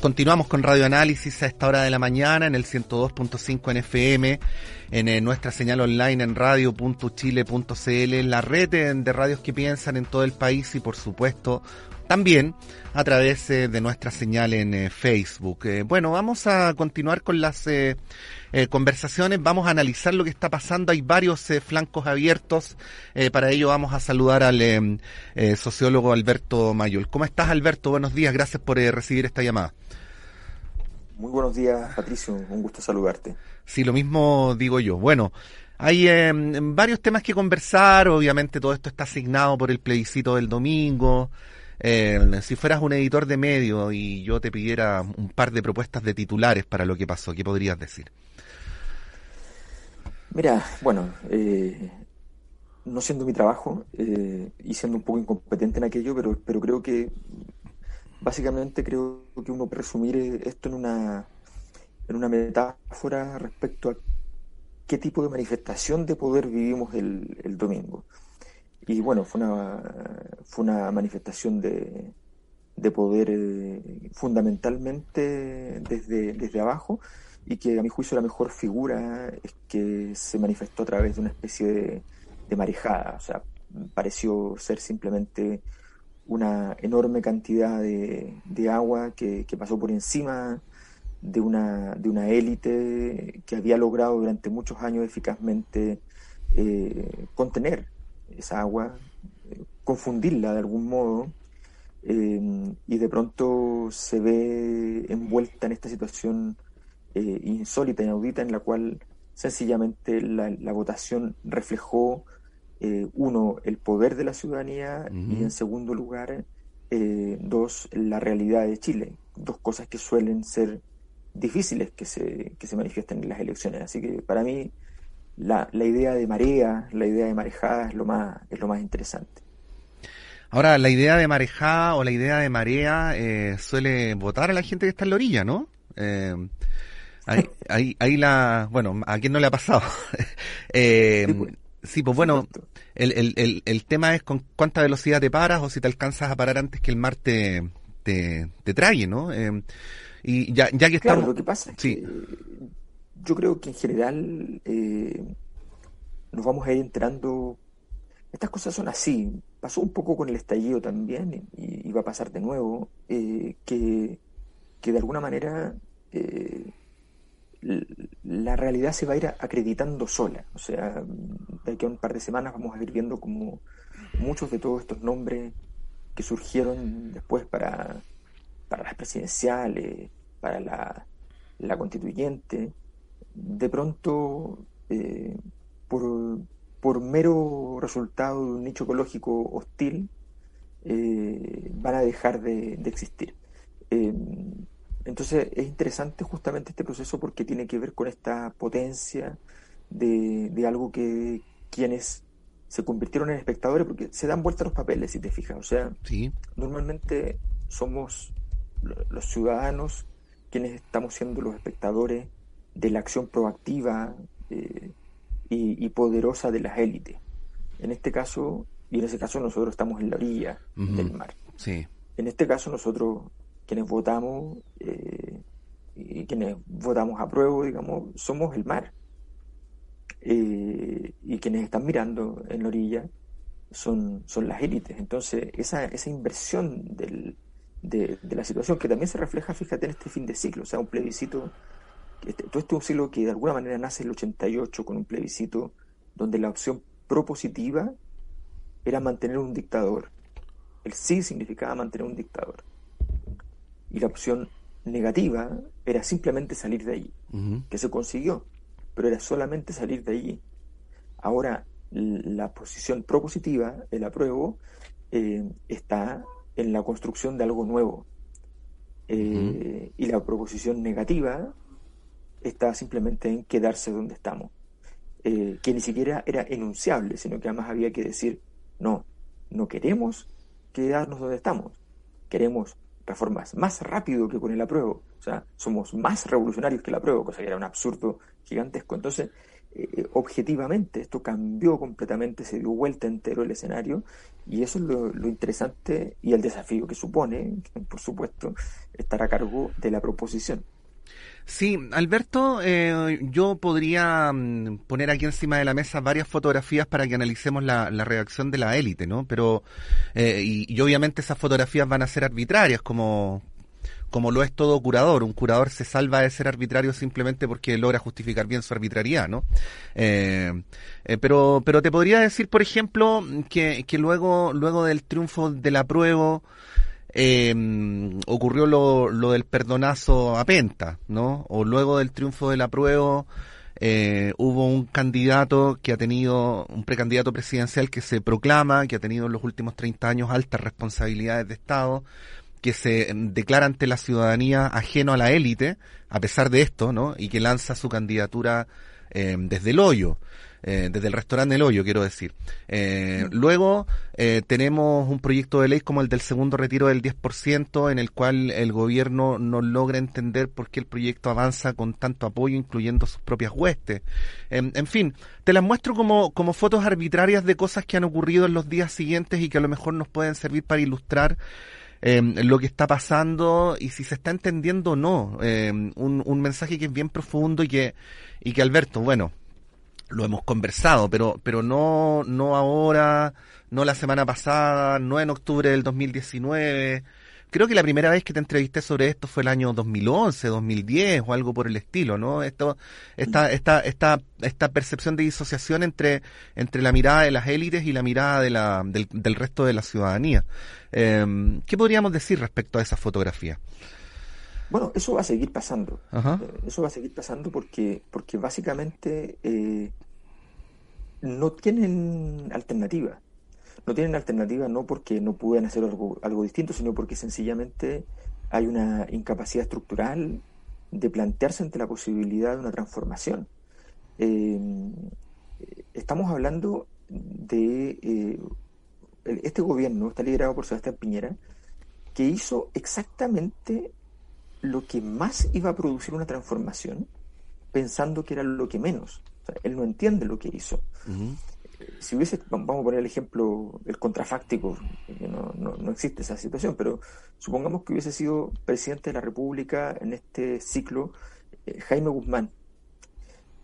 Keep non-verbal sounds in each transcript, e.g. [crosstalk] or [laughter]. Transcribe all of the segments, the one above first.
Continuamos con Radio Análisis a esta hora de la mañana en el 102.5 en FM, en eh, nuestra señal online en radio.chile.cl, la red de, radios que piensan en todo el país y por supuesto también a través eh, de nuestra señal en eh, Facebook. bueno, vamos a continuar con las conversaciones, vamos a analizar lo que está pasando. Hay varios flancos abiertos. para ello vamos a saludar al sociólogo Alberto Mayol. ¿Cómo estás, Alberto? Buenos días, gracias por recibir esta llamada. Muy buenos días, Patricio. Un gusto saludarte. Sí, lo mismo digo yo. Bueno, hay eh, varios temas que conversar. Obviamente todo esto está asignado por el plebiscito del domingo. Eh, si fueras un editor de medio y yo te pidiera un par de propuestas de titulares para lo que pasó, ¿qué podrías decir? Mira, bueno, eh, no siendo mi trabajo y siendo un poco incompetente en aquello, pero, pero creo que básicamente creo que uno puede resumir esto en una, en una metáfora respecto a qué tipo de manifestación de poder vivimos el, domingo. Y bueno, fue una, fue una manifestación de, de poder eh, fundamentalmente desde, desde abajo y que a mi juicio la mejor figura es que se manifestó a través de una especie de, de marejada, o sea, pareció ser simplemente una enorme cantidad de, agua que, pasó por encima de una, de una élite que había logrado durante muchos años eficazmente eh, contener esa agua, eh, confundirla de algún modo, eh, y de pronto se ve envuelta en esta situación insólita, inaudita, en la cual sencillamente la, la votación reflejó eh, uno, el poder de la ciudadanía y en segundo lugar, eh, dos, la realidad de Chile. Dos cosas que suelen ser difíciles que se, que se manifiesten en las elecciones. Así que para mí la, la idea de marea, la idea de marejada es lo más, es lo más interesante. Ahora, la idea de marejada o la idea de marea eh, suele votar a la gente que está en la orilla, ¿no? ahí, ahí, ahí, la, bueno, a quién no le ha pasado. [laughs] Pues. Sí, pues bueno, el, el, el, tema es con cuánta velocidad te paras o si te alcanzas a parar antes que el mar te, te, trague, ¿no? Eh, y ya, ya que estamos... lo que pasa es que yo creo que en general eh, nos vamos a ir enterando... Estas cosas son así. Pasó un poco con el estallido también y, va a pasar de nuevo, eh, que, que de alguna manera la realidad se va a ir acreditando sola. O sea, de aquí a un par de semanas vamos a ir viendo como muchos de todos estos nombres que surgieron después para, para las presidenciales, para la, la constituyente, de pronto, eh, por, por, mero resultado de un nicho ecológico hostil, eh, van a dejar de, existir. Eh, entonces es interesante justamente este proceso porque tiene que ver con esta potencia de, algo que quienes se convirtieron en espectadores, porque se dan vuelta los papeles, si te fijas. O sea, normalmente somos los ciudadanos quienes estamos siendo los espectadores de la acción proactiva eh, y, poderosa de las élites. En este caso, y en ese caso nosotros estamos en la orilla del mar. Sí. En este caso nosotros quienes votamos eh, y quienes votamos a prueba, digamos, somos el mar. Eh, y quienes están mirando en la orilla son, son las élites. Entonces, esa, esa inversión de, la situación, que también se refleja, fíjate, en este fin de ciclo, o sea, un plebiscito, este, todo este es un ciclo que de alguna manera nace en el 88 con un plebiscito donde la opción propositiva era mantener un dictador. El sí significaba mantener un dictador y la opción negativa era simplemente salir de allí, que se consiguió, pero era solamente salir de allí. Ahora, la posición propositiva, el apruebo, eh, está en la construcción de algo nuevo. Eh, y la proposición negativa está simplemente en quedarse donde estamos. Eh, que ni siquiera era enunciable, sino que además había que decir, no, no queremos quedarnos donde estamos, queremos reformas más rápido que con el apruebo. O sea, somos más revolucionarios que el apruebo, cosa que era un absurdo gigantesco. Entonces, eh, objetivamente. Esto cambió completamente, se dio vuelta entero el escenario y eso es lo, interesante y el desafío que supone, por supuesto, estar a cargo de la proposición. Sí, Alberto, eh, yo podría mm, poner aquí encima de la mesa varias fotografías para que analicemos la, reacción de la élite, ¿no? Pero, eh, y, obviamente esas fotografías van a ser arbitrarias, como, como lo es todo curador. Un curador se salva de ser arbitrario simplemente porque logra justificar bien su arbitrariedad, ¿no? Eh, pero, pero te podría decir, por ejemplo, que, que luego, luego del triunfo de la prueba, eh, ocurrió lo, lo, del perdonazo a Penta, ¿no? O luego del triunfo de la prueba eh, hubo un candidato que ha tenido, un precandidato presidencial que se proclama, que ha tenido en los últimos 30 años altas responsabilidades de Estado, que se declara ante la ciudadanía ajeno a la élite, a pesar de esto, ¿no? Y que lanza su candidatura eh, desde el hoyo. Eh, desde el restaurante El Hoyo, quiero decir. Eh, luego eh, tenemos un proyecto de ley como el del segundo retiro del 10%, en el cual el gobierno no logra entender por qué el proyecto avanza con tanto apoyo, incluyendo sus propias huestes. en fin, te las muestro como, como fotos arbitrarias de cosas que han ocurrido en los días siguientes y que a lo mejor nos pueden servir para ilustrar lo que está pasando y si se está entendiendo o no. un, un mensaje que es bien profundo y que, y que Alberto, bueno, lo hemos conversado, pero, pero no, no ahora, no la semana pasada, no en octubre del 2019. Creo que la primera vez que te entrevisté sobre esto fue el año 2011, 2010 o algo por el estilo, ¿no? Esto, esta, esta, esta, esta percepción de disociación entre, entre la mirada de las élites y la mirada de la, del, del resto de la ciudadanía. Eh, ¿Qué podríamos decir respecto a esa fotografía? Bueno, eso va a seguir pasando. Eh, eso va a seguir pasando porque, porque básicamente eh, no tienen alternativa. No tienen alternativa no porque no puedan hacer algo, algo distinto, sino porque sencillamente hay una incapacidad estructural de plantearse ante la posibilidad de una transformación. Eh, estamos hablando de este gobierno, está liderado por Sebastián Piñera, que hizo exactamente lo que más iba a producir una transformación pensando que era lo que menos. él no entiende lo que hizo. Si hubiese, vamos a poner el ejemplo, el contrafáctico, no, no, existe esa situación, pero supongamos que hubiese sido presidente de la República en este ciclo eh, Jaime Guzmán.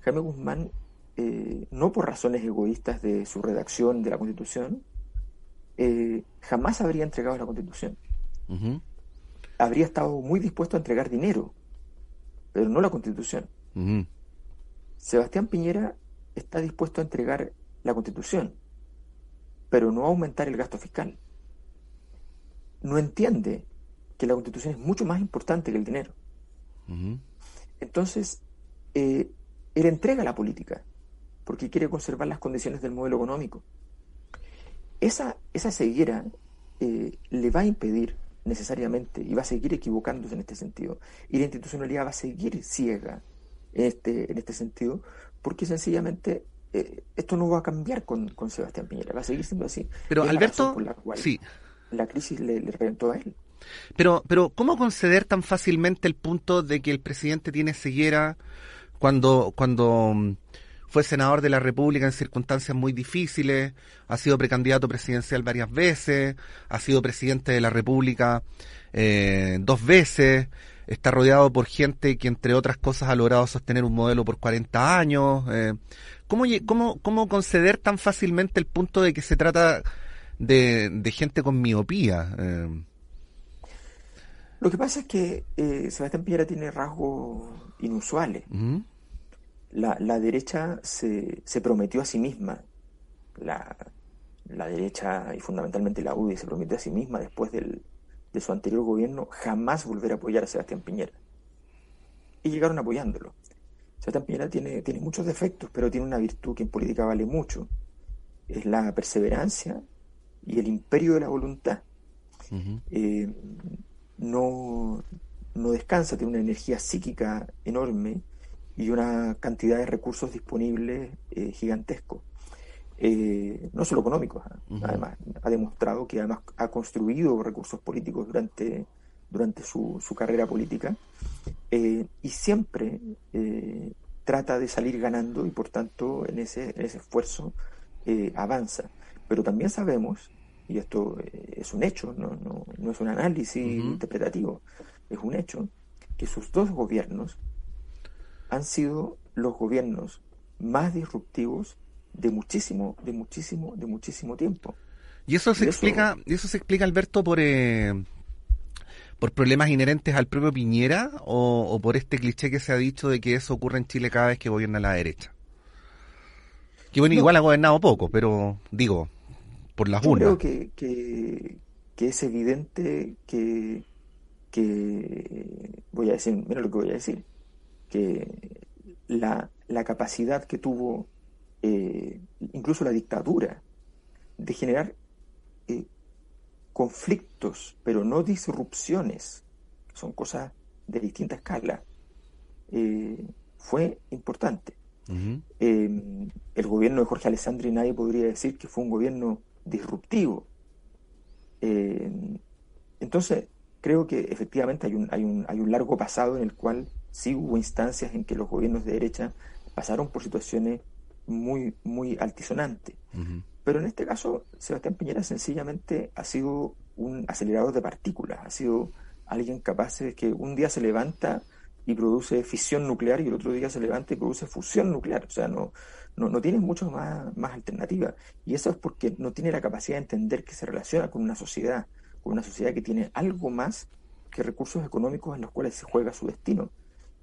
Jaime Guzmán, eh, no por razones egoístas de su redacción de la Constitución, eh, jamás habría entregado la Constitución habría estado muy dispuesto a entregar dinero, pero no la constitución. Sebastián Piñera está dispuesto a entregar la constitución, pero no aumentar el gasto fiscal. No entiende que la constitución es mucho más importante que el dinero. Entonces, eh, él entrega la política porque quiere conservar las condiciones del modelo económico. Esa, esa ceguera eh, le va a impedir necesariamente y va a seguir equivocándose en este sentido. Y la institucionalidad va a seguir ciega en este, en este sentido, porque sencillamente eh, esto no va a cambiar con, con, Sebastián Piñera, va a seguir siendo así. Pero Alberto, la sí. La crisis le, le reventó a él. Pero, pero, ¿cómo conceder tan fácilmente el punto de que el presidente tiene ceguera cuando, cuando mm, fue senador de la República en circunstancias muy difíciles, ha sido precandidato presidencial varias veces, ha sido presidente de la República eh, dos veces, está rodeado por gente que entre otras cosas ha logrado sostener un modelo por 40 años. Eh, ¿cómo, cómo, ¿Cómo conceder tan fácilmente el punto de que se trata de, gente con miopía? Eh, Lo que pasa es que Sebastián Piñera tiene rasgos inusuales la, la derecha se, se, prometió a sí misma, la, la, derecha y fundamentalmente la UDI se prometió a sí misma después del, de su anterior gobierno jamás volver a apoyar a Sebastián Piñera. Y llegaron apoyándolo. Sebastián Piñera tiene, tiene muchos defectos, pero tiene una virtud que en política vale mucho. Es la perseverancia y el imperio de la voluntad. Eh, no, no descansa, tiene una energía psíquica enorme y una cantidad de recursos disponibles eh, gigantescos. Eh, no solo económicos, ¿ah? además, ha demostrado que además ha construido recursos políticos durante, durante su, su carrera política eh, y siempre trata de salir ganando y por tanto en ese, ese esfuerzo eh, avanza. Pero también sabemos, y esto eh, es un hecho, no, no, no es un análisis interpretativo, es un hecho, que sus dos gobiernos han sido los gobiernos más disruptivos de muchísimo, de muchísimo, de muchísimo tiempo. Y eso se explica, y eso se explica, Alberto, por eh, por problemas inherentes al propio Piñera o, por este cliché que se ha dicho de que eso ocurre en Chile cada vez que gobierna la derecha. Que bueno, igual ha gobernado poco, pero digo, por las Yo Creo que, que, que, es evidente que, que, voy a decir, mira lo que voy a decir, que la, la capacidad que tuvo eh, incluso la dictadura de generar eh, conflictos, pero no disrupciones, son cosas de distinta escala, eh, fue importante. el gobierno de Jorge Alessandri nadie podría decir que fue un gobierno disruptivo. entonces, creo que efectivamente hay un, hay, un, hay un largo pasado en el cual sí hubo instancias en que los gobiernos de derecha pasaron por situaciones muy, muy altisonantes. Pero en este caso, Sebastián Piñera sencillamente ha sido un acelerador de partículas, ha sido alguien capaz de que un día se levanta y produce fisión nuclear y el otro día se levanta y produce fusión nuclear. O sea, no, no, tiene mucho más, más alternativa. Y eso es porque no tiene la capacidad de entender que se relaciona con una sociedad, con una sociedad que tiene algo más que recursos económicos en los cuales se juega su destino.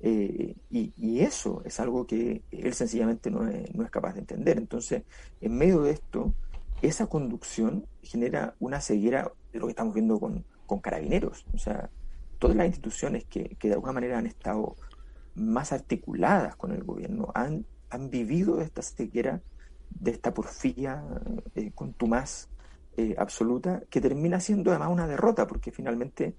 Eh, y, eso es algo que él sencillamente no es, no es, capaz de entender. Entonces, en medio de esto, esa conducción genera una ceguera de lo que estamos viendo con, con carabineros. O sea, todas las instituciones que, que, de alguna manera han estado más articuladas con el gobierno han, han vivido esta ceguera, de esta porfía eh, contumaz eh, absoluta, que termina siendo además una derrota, porque finalmente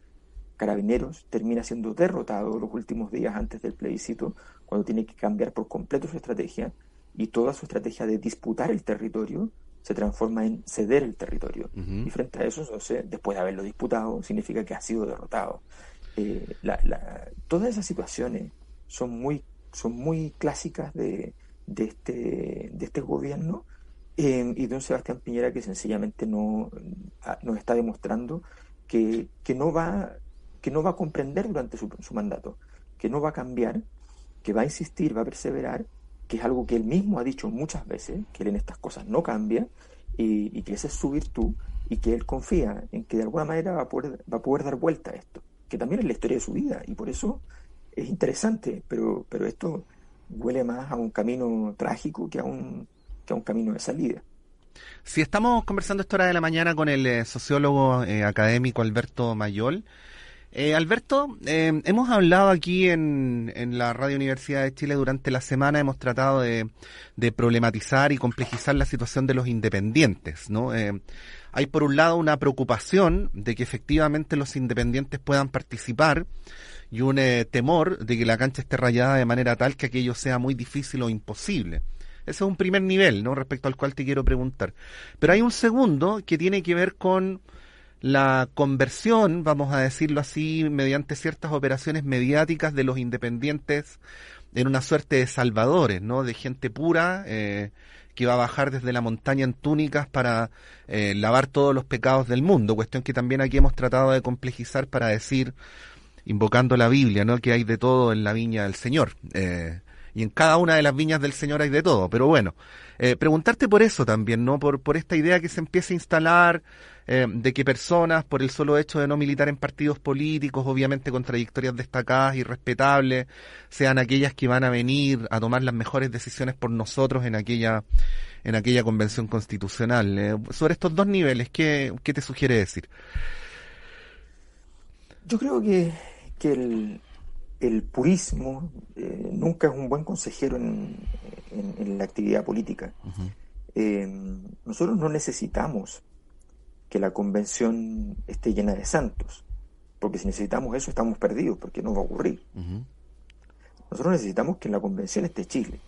Carabineros termina siendo derrotado los últimos días antes del plebiscito, cuando tiene que cambiar por completo su estrategia y toda su estrategia de disputar el territorio se transforma en ceder el territorio. Y frente a eso, después de haberlo disputado, significa que ha sido derrotado. Eh, todas esas situaciones son muy, son muy clásicas de, de, este, de este gobierno eh, y de un Sebastián Piñera que sencillamente no nos está demostrando que, que no va que no va a comprender durante su, mandato, que no va a cambiar, que va a insistir, va a perseverar, que es algo que él mismo ha dicho muchas veces, que él en estas cosas no cambia y, que esa es su virtud y que él confía en que de alguna manera va a poder, va a poder dar vuelta a esto, que también es la historia de su vida y por eso es interesante, pero, pero esto huele más a un camino trágico que a un, camino de salida. Si estamos conversando esta hora de la mañana con el eh, sociólogo eh, académico Alberto Mayol, eh, Alberto, eh, hemos hablado aquí en, la Radio Universidad de Chile durante la semana, hemos tratado de, problematizar y complejizar la situación de los independientes, ¿no? Eh, hay por un lado una preocupación de que efectivamente los independientes puedan participar y un temor de que la cancha esté rayada de manera tal que aquello sea muy difícil o imposible. Ese es un primer nivel, ¿no? Respecto al cual te quiero preguntar. Pero hay un segundo que tiene que ver con la conversión, vamos a decirlo así, mediante ciertas operaciones mediáticas de los independientes en una suerte de salvadores, ¿no? De gente pura eh, que va a bajar desde la montaña en túnicas para eh, lavar todos los pecados del mundo, cuestión que también aquí hemos tratado de complejizar para decir, invocando la Biblia, ¿no? Que hay de todo en la viña del Señor. Eh, y en cada una de las viñas del Señor hay de todo, pero bueno, preguntarte por eso también, ¿no? Por, por esta idea que se empieza a instalar eh, de que personas, por el solo hecho de no militar en partidos políticos, obviamente con trayectorias destacadas y respetables, sean aquellas que van a venir a tomar las mejores decisiones por nosotros en aquella, en aquella convención constitucional. Eh, sobre estos dos niveles, ¿qué, te sugiere decir? Yo creo que, que el, el purismo eh, nunca es un buen consejero en, en, la actividad política. nosotros no necesitamos que la convención esté llena de santos, porque si necesitamos eso estamos perdidos, porque no va a ocurrir. Nosotros necesitamos que en la convención esté Chile.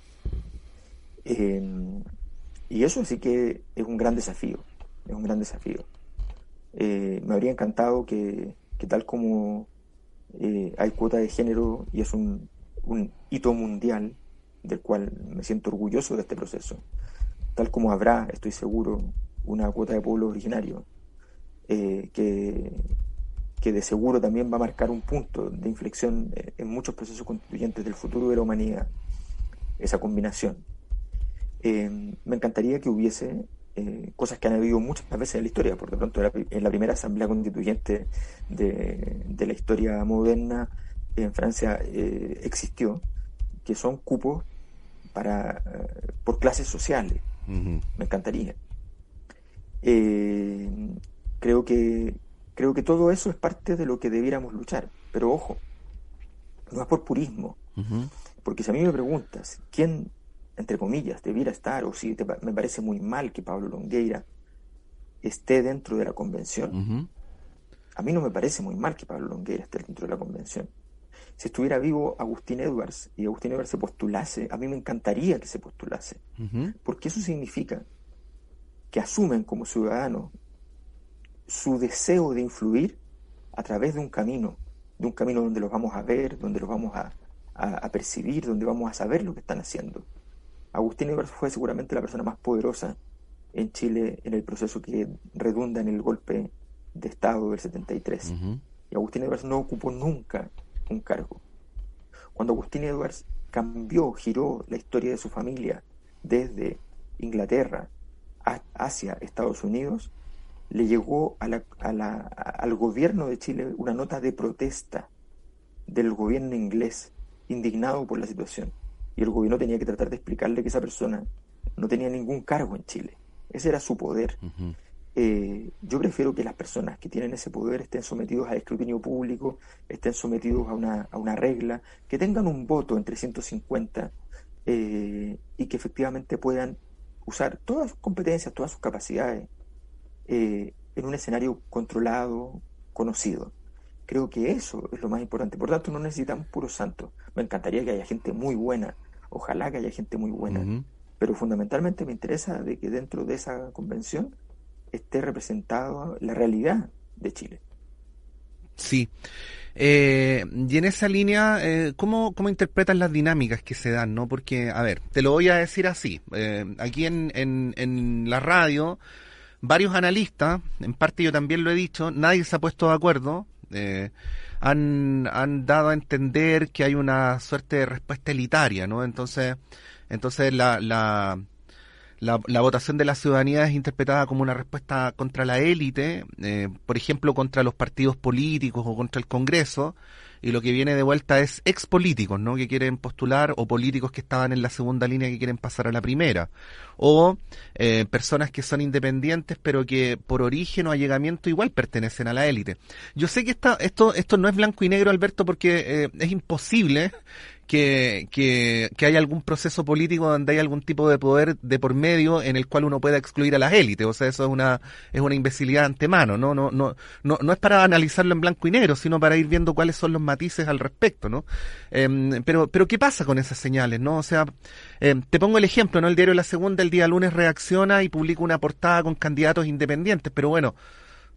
Em, y eso sí que es un gran desafío, es un gran desafío. Eh, me habría encantado que, tal como eh, hay cuota de género y es un, un hito mundial, del cual me siento orgulloso de este proceso, tal como habrá, estoy seguro, una cuota de pueblo originario eh, que, que de seguro también va a marcar un punto de inflexión en muchos procesos constituyentes del futuro de la humanidad, esa combinación. Eh, me encantaría que hubiese eh, cosas que han habido muchas veces en la historia, por de pronto en la primera asamblea constituyente de, la historia moderna en Francia eh, existió, que son cupos para eh, por clases sociales. Me encantaría. Creo que creo que todo eso es parte de lo que debiéramos luchar, pero ojo, no es por purismo, porque si a mí me preguntas quién entre comillas, debiera estar, o si me parece muy mal que Pablo Longueira esté dentro de la convención. A mí no me parece muy mal que Pablo Longueira esté dentro de la convención. Si estuviera vivo Agustín Edwards y Agustín Edwards se postulase, a mí me encantaría que se postulase, porque eso significa que asumen como ciudadanos su deseo de influir a través de un camino, de un camino donde los vamos a ver, donde los vamos a, a percibir, donde vamos a saber lo que están haciendo. Agustín Ibers fue seguramente la persona más poderosa en Chile en el proceso que redunda en el golpe de Estado del 73. Y Agustín Edwards no ocupó nunca un cargo. Cuando Agustín Edwards cambió, giró la historia de su familia desde Inglaterra hacia Estados Unidos, le llegó al gobierno de Chile una nota de protesta del gobierno inglés, indignado por la situación y el gobierno tenía que tratar de explicarle que esa persona no tenía ningún cargo en Chile. Ese era su poder. Eh, yo prefiero que las personas que tienen ese poder estén sometidos al escrutinio público, estén sometidos a una, a una regla, que tengan un voto entre 150 eh, y que efectivamente puedan usar todas sus competencias, todas sus capacidades eh, en un escenario controlado, conocido. Creo que eso es lo más importante. Por tanto, no necesitamos puros santos. Me encantaría que haya gente muy buena. Ojalá que haya gente muy buena. Pero fundamentalmente me interesa de que dentro de esa convención esté representada la realidad de Chile. Sí. Eh, y en esa línea, eh, ¿cómo, ¿cómo, interpretas las dinámicas que se dan? no Porque, a ver, te lo voy a decir así. Eh, aquí en, en, en la radio, varios analistas, en parte yo también lo he dicho, nadie se ha puesto de acuerdo eh, han, han dado a entender que hay una suerte de respuesta elitaria, ¿no? Entonces, entonces la, la, la, votación de la ciudadanía es interpretada como una respuesta contra la élite, eh, por ejemplo, contra los partidos políticos o contra el Congreso, y lo que viene de vuelta es ex políticos, ¿no? Que quieren postular o políticos que estaban en la segunda línea que quieren pasar a la primera, o eh, personas que son independientes pero que por origen o allegamiento igual pertenecen a la élite. Yo sé que esta, esto esto no es blanco y negro, Alberto, porque eh, es imposible que, que, que haya algún proceso político donde hay algún tipo de poder de por medio en el cual uno pueda excluir a las élites. O sea, eso es una, es una imbecilidad antemano, ¿no? No, no, no, no es para analizarlo en blanco y negro, sino para ir viendo cuáles son los matices al respecto, ¿no? Em, pero, pero ¿qué pasa con esas señales, no? O sea, em, te pongo el ejemplo, ¿no? El diario La Segunda el día lunes reacciona y publica una portada con candidatos independientes, pero bueno,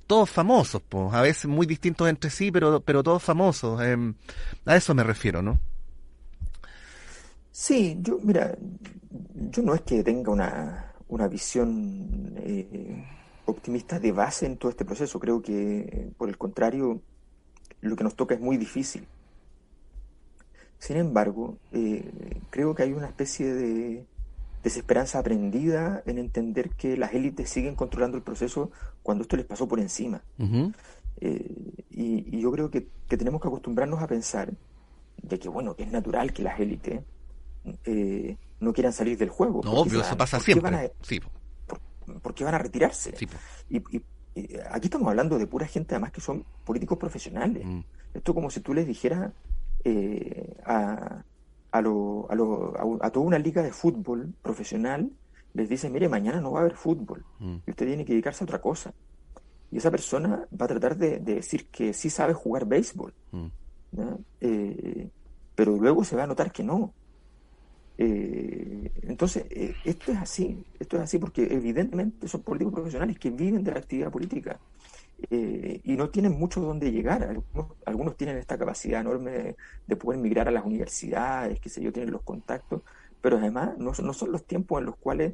todos famosos, pues, a veces muy distintos entre sí, pero, pero todos famosos. Em, a eso me refiero, ¿no? Sí, yo, mira, yo no es que tenga una, una visión eh, optimista de base en todo este proceso. Creo que, por el contrario, lo que nos toca es muy difícil. Sin embargo, eh, creo que hay una especie de desesperanza aprendida en entender que las élites siguen controlando el proceso cuando esto les pasó por encima. Eh, y, yo creo que, que tenemos que acostumbrarnos a pensar de que, bueno, que es natural que las élites eh, no quieran salir del juego. No, obvio, eso pasa siempre. Van por, qué van a retirarse? y, aquí estamos hablando de pura gente, además, que son políticos profesionales. Mm. Esto como si tú les dijeras eh, a, a, lo, a, lo, a, toda una liga de fútbol profesional, les dice, mire, mañana no va a haber fútbol mm. y usted tiene que dedicarse a otra cosa. Y esa persona va a tratar de, decir que sí sabe jugar béisbol, mm. eh, pero luego se va a notar que no. Eh, entonces, eh, esto es así, esto es así porque evidentemente son políticos profesionales que viven de la actividad política eh, y no tienen mucho donde llegar. Algunos, tienen esta capacidad enorme de, poder migrar a las universidades, que sé yo, tienen los contactos, pero además no, no son los tiempos en los cuales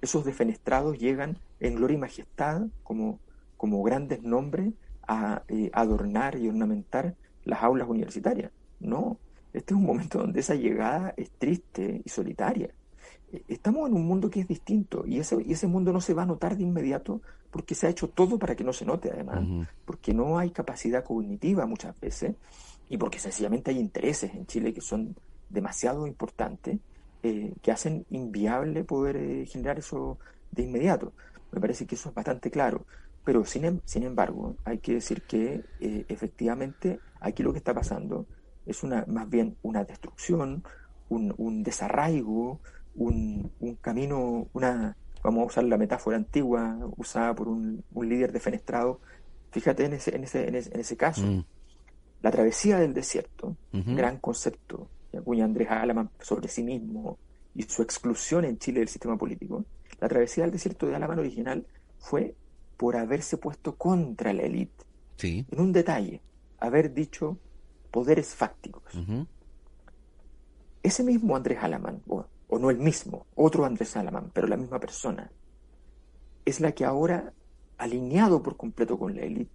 esos defenestrados llegan en gloria y majestad como, como grandes nombres a eh, adornar y ornamentar las aulas universitarias. No, este es un momento donde esa llegada es triste y solitaria. Estamos en un mundo que es distinto y ese, y ese mundo no se va a notar de inmediato porque se ha hecho todo para que no se note además, porque no hay capacidad cognitiva muchas veces y porque sencillamente hay intereses en Chile que son demasiado importantes eh, que hacen inviable poder eh, generar eso de inmediato. Me parece que eso es bastante claro. Pero sin, em, sin embargo, hay que decir que eh, efectivamente aquí lo que está pasando es una más bien una destrucción, un, un desarraigo, un, un, camino, una, vamos a usar la metáfora antigua usada por un, un líder defenestrado. Fíjate en ese, en ese, en ese, caso. Mm. La travesía del desierto, gran concepto que acuña Andrés Alaman sobre sí mismo y su exclusión en Chile del sistema político. La travesía del desierto de Alaman original fue por haberse puesto contra la élite. Sí. En un detalle, haber dicho poderes fácticos. Ese mismo Andrés Alamán, o, no el mismo, otro Andrés Alamán, pero la misma persona, es la que ahora, alineado por completo con la élite,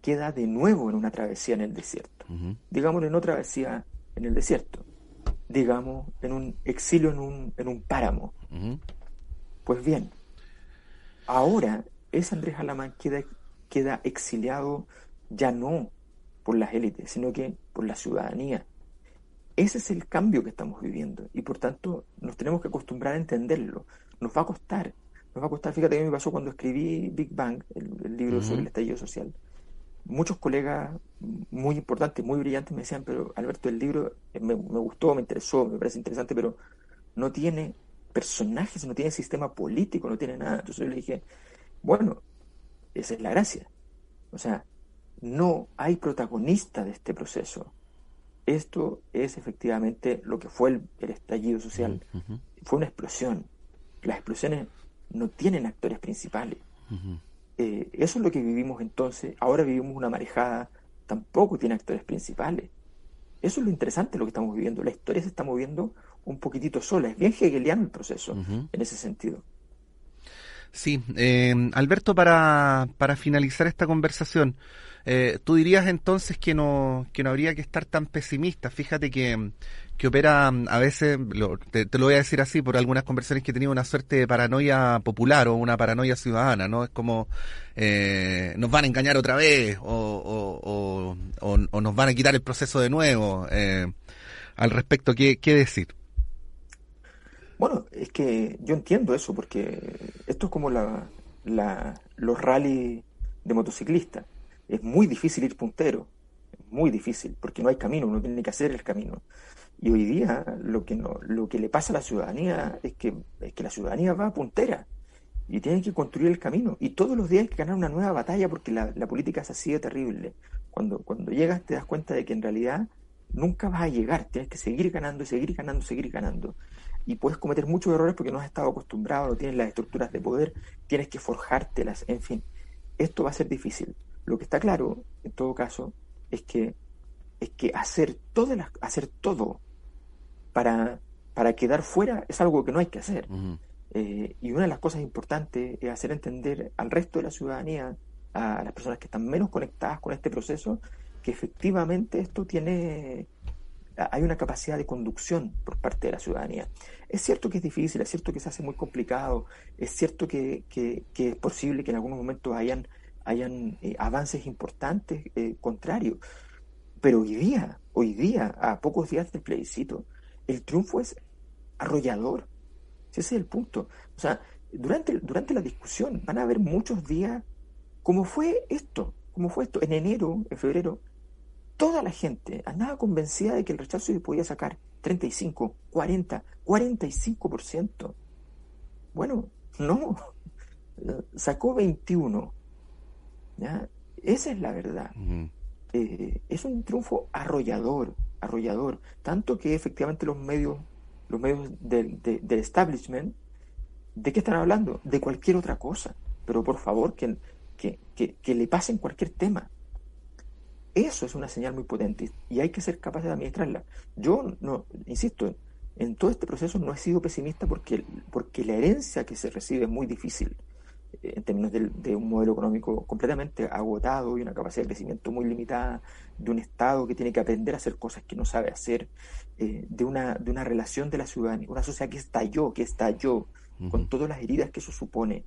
queda de nuevo en una travesía en el desierto. Digamos en otra travesía en el desierto, digamos en un exilio en un, en un páramo. Pues bien, ahora ese Andrés Alamán queda, queda exiliado ya no por las élites, sino que por la ciudadanía. Ese es el cambio que estamos viviendo y por tanto nos tenemos que acostumbrar a entenderlo. Nos va a costar, nos va a costar. Fíjate que me pasó cuando escribí Big Bang, el, libro sobre el estallido social. Muchos colegas muy importantes, muy brillantes me decían, pero Alberto, el libro me, me gustó, me interesó, me parece interesante, pero no tiene personajes, no tiene sistema político, no tiene nada. Entonces yo le dije, bueno, esa es la gracia. O sea, no hay protagonista de este proceso. Esto es efectivamente lo que fue el, estallido social. Fue una explosión. Las explosiones no tienen actores principales. Eh, eso es lo que vivimos entonces. Ahora vivimos una marejada, tampoco tiene actores principales. Eso es lo interesante lo que estamos viviendo. La historia se está moviendo un poquitito sola. Es bien hegeliano el proceso en ese sentido. Sí, eh, Alberto, para, para finalizar esta conversación, eh, tú dirías entonces que no, que no habría que estar tan pesimista. Fíjate que, que opera a veces, te, lo voy a decir así, por algunas conversaciones que he tenido una suerte de paranoia popular o una paranoia ciudadana, ¿no? Es como eh, nos van a engañar otra vez o, o, o, nos van a quitar el proceso de nuevo. Eh, al respecto, ¿qué, ¿qué decir? Bueno, es que yo entiendo eso, porque esto es como la, los rally de motociclistas. Es muy difícil ir puntero, muy difícil, porque no hay camino, uno tiene que hacer el camino. Y hoy día lo que, no, lo que le pasa a la ciudadanía es que, es que la ciudadanía va puntera y tiene que construir el camino. Y todos los días hay que ganar una nueva batalla porque la, la política es así de terrible. Cuando, cuando llegas te das cuenta de que en realidad nunca vas a llegar, tienes que seguir ganando, seguir ganando, seguir ganando y puedes cometer muchos errores porque no has estado acostumbrado, no tienes las estructuras de poder, tienes que forjártelas, en fin. Esto va a ser difícil. Lo que está claro, en todo caso, es que es que hacer todo, hacer todo para, para quedar fuera es algo que no hay que hacer. Eh, y una de las cosas importantes es hacer entender al resto de la ciudadanía, a las personas que están menos conectadas con este proceso, que efectivamente esto tiene hay una capacidad de conducción por parte de la ciudadanía. Es cierto que es difícil, es cierto que se hace muy complicado, es cierto que, es posible que en algunos momentos hayan, hayan eh, avances importantes eh, contrarios, pero hoy día, hoy día, a pocos días del plebiscito, el triunfo es arrollador. Ese es el punto. O sea, durante, durante la discusión van a haber muchos días, como fue esto, como fue esto, en enero, en febrero, toda la gente andaba convencida de que el rechazo podía sacar 35, 40, 45%. Bueno, [laughs] no, sacó 21. ¿Ya? Esa es la verdad. Eh, es un triunfo arrollador, arrollador, tanto que efectivamente los medios, los medios del, establishment, ¿de qué están hablando? De cualquier otra cosa, pero por favor que, que, que, que le pasen cualquier tema. Eso es una señal muy potente y hay que ser capaces de administrarla. Yo no, insisto, en todo este proceso no he sido pesimista porque, porque la herencia que se recibe es muy difícil en términos de, un modelo económico completamente agotado y una capacidad de crecimiento muy limitada, de un Estado que tiene que aprender a hacer cosas que no sabe hacer, eh, de, una, de una relación de la ciudadanía, una sociedad que estalló, que estalló, con todas las heridas que eso supone.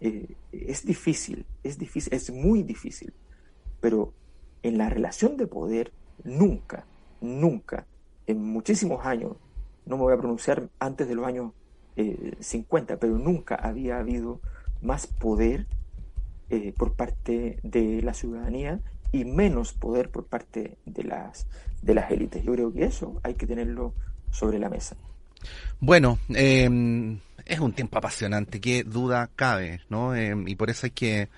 Eh, es difícil, es difícil, es muy difícil, pero en la relación de poder, nunca, nunca, en muchísimos años, no me voy a pronunciar antes de los años 50, eh, pero nunca había habido más poder eh, por parte de la ciudadanía y menos poder por parte de las, de las élites. Yo creo que eso hay que tenerlo sobre la mesa. Bueno, em, es un tiempo apasionante, qué duda cabe, ¿no? Em, y por eso hay que,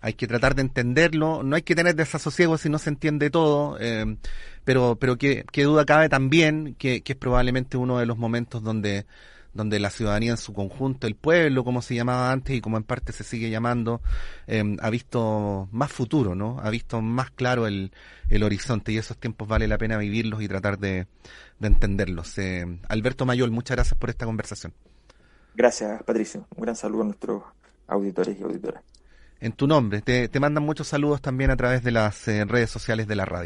hay que tratar de entenderlo, no hay que tener desasosiego si no se entiende todo, em, pero, pero qué, duda cabe también que, que es probablemente uno de los momentos donde donde la ciudadanía en su conjunto, el pueblo, como se llamaba antes y como en parte se sigue llamando, em, ha visto más futuro, ¿no? Ha visto más claro el, el, horizonte y esos tiempos vale la pena vivirlos y tratar de, de entenderlos. Eh, Alberto Mayol, muchas gracias por esta conversación. Gracias, Patricio. Un gran saludo a nuestros auditores y auditoras. En tu nombre, te, te mandan muchos saludos también a través de las eh, redes sociales de la radio.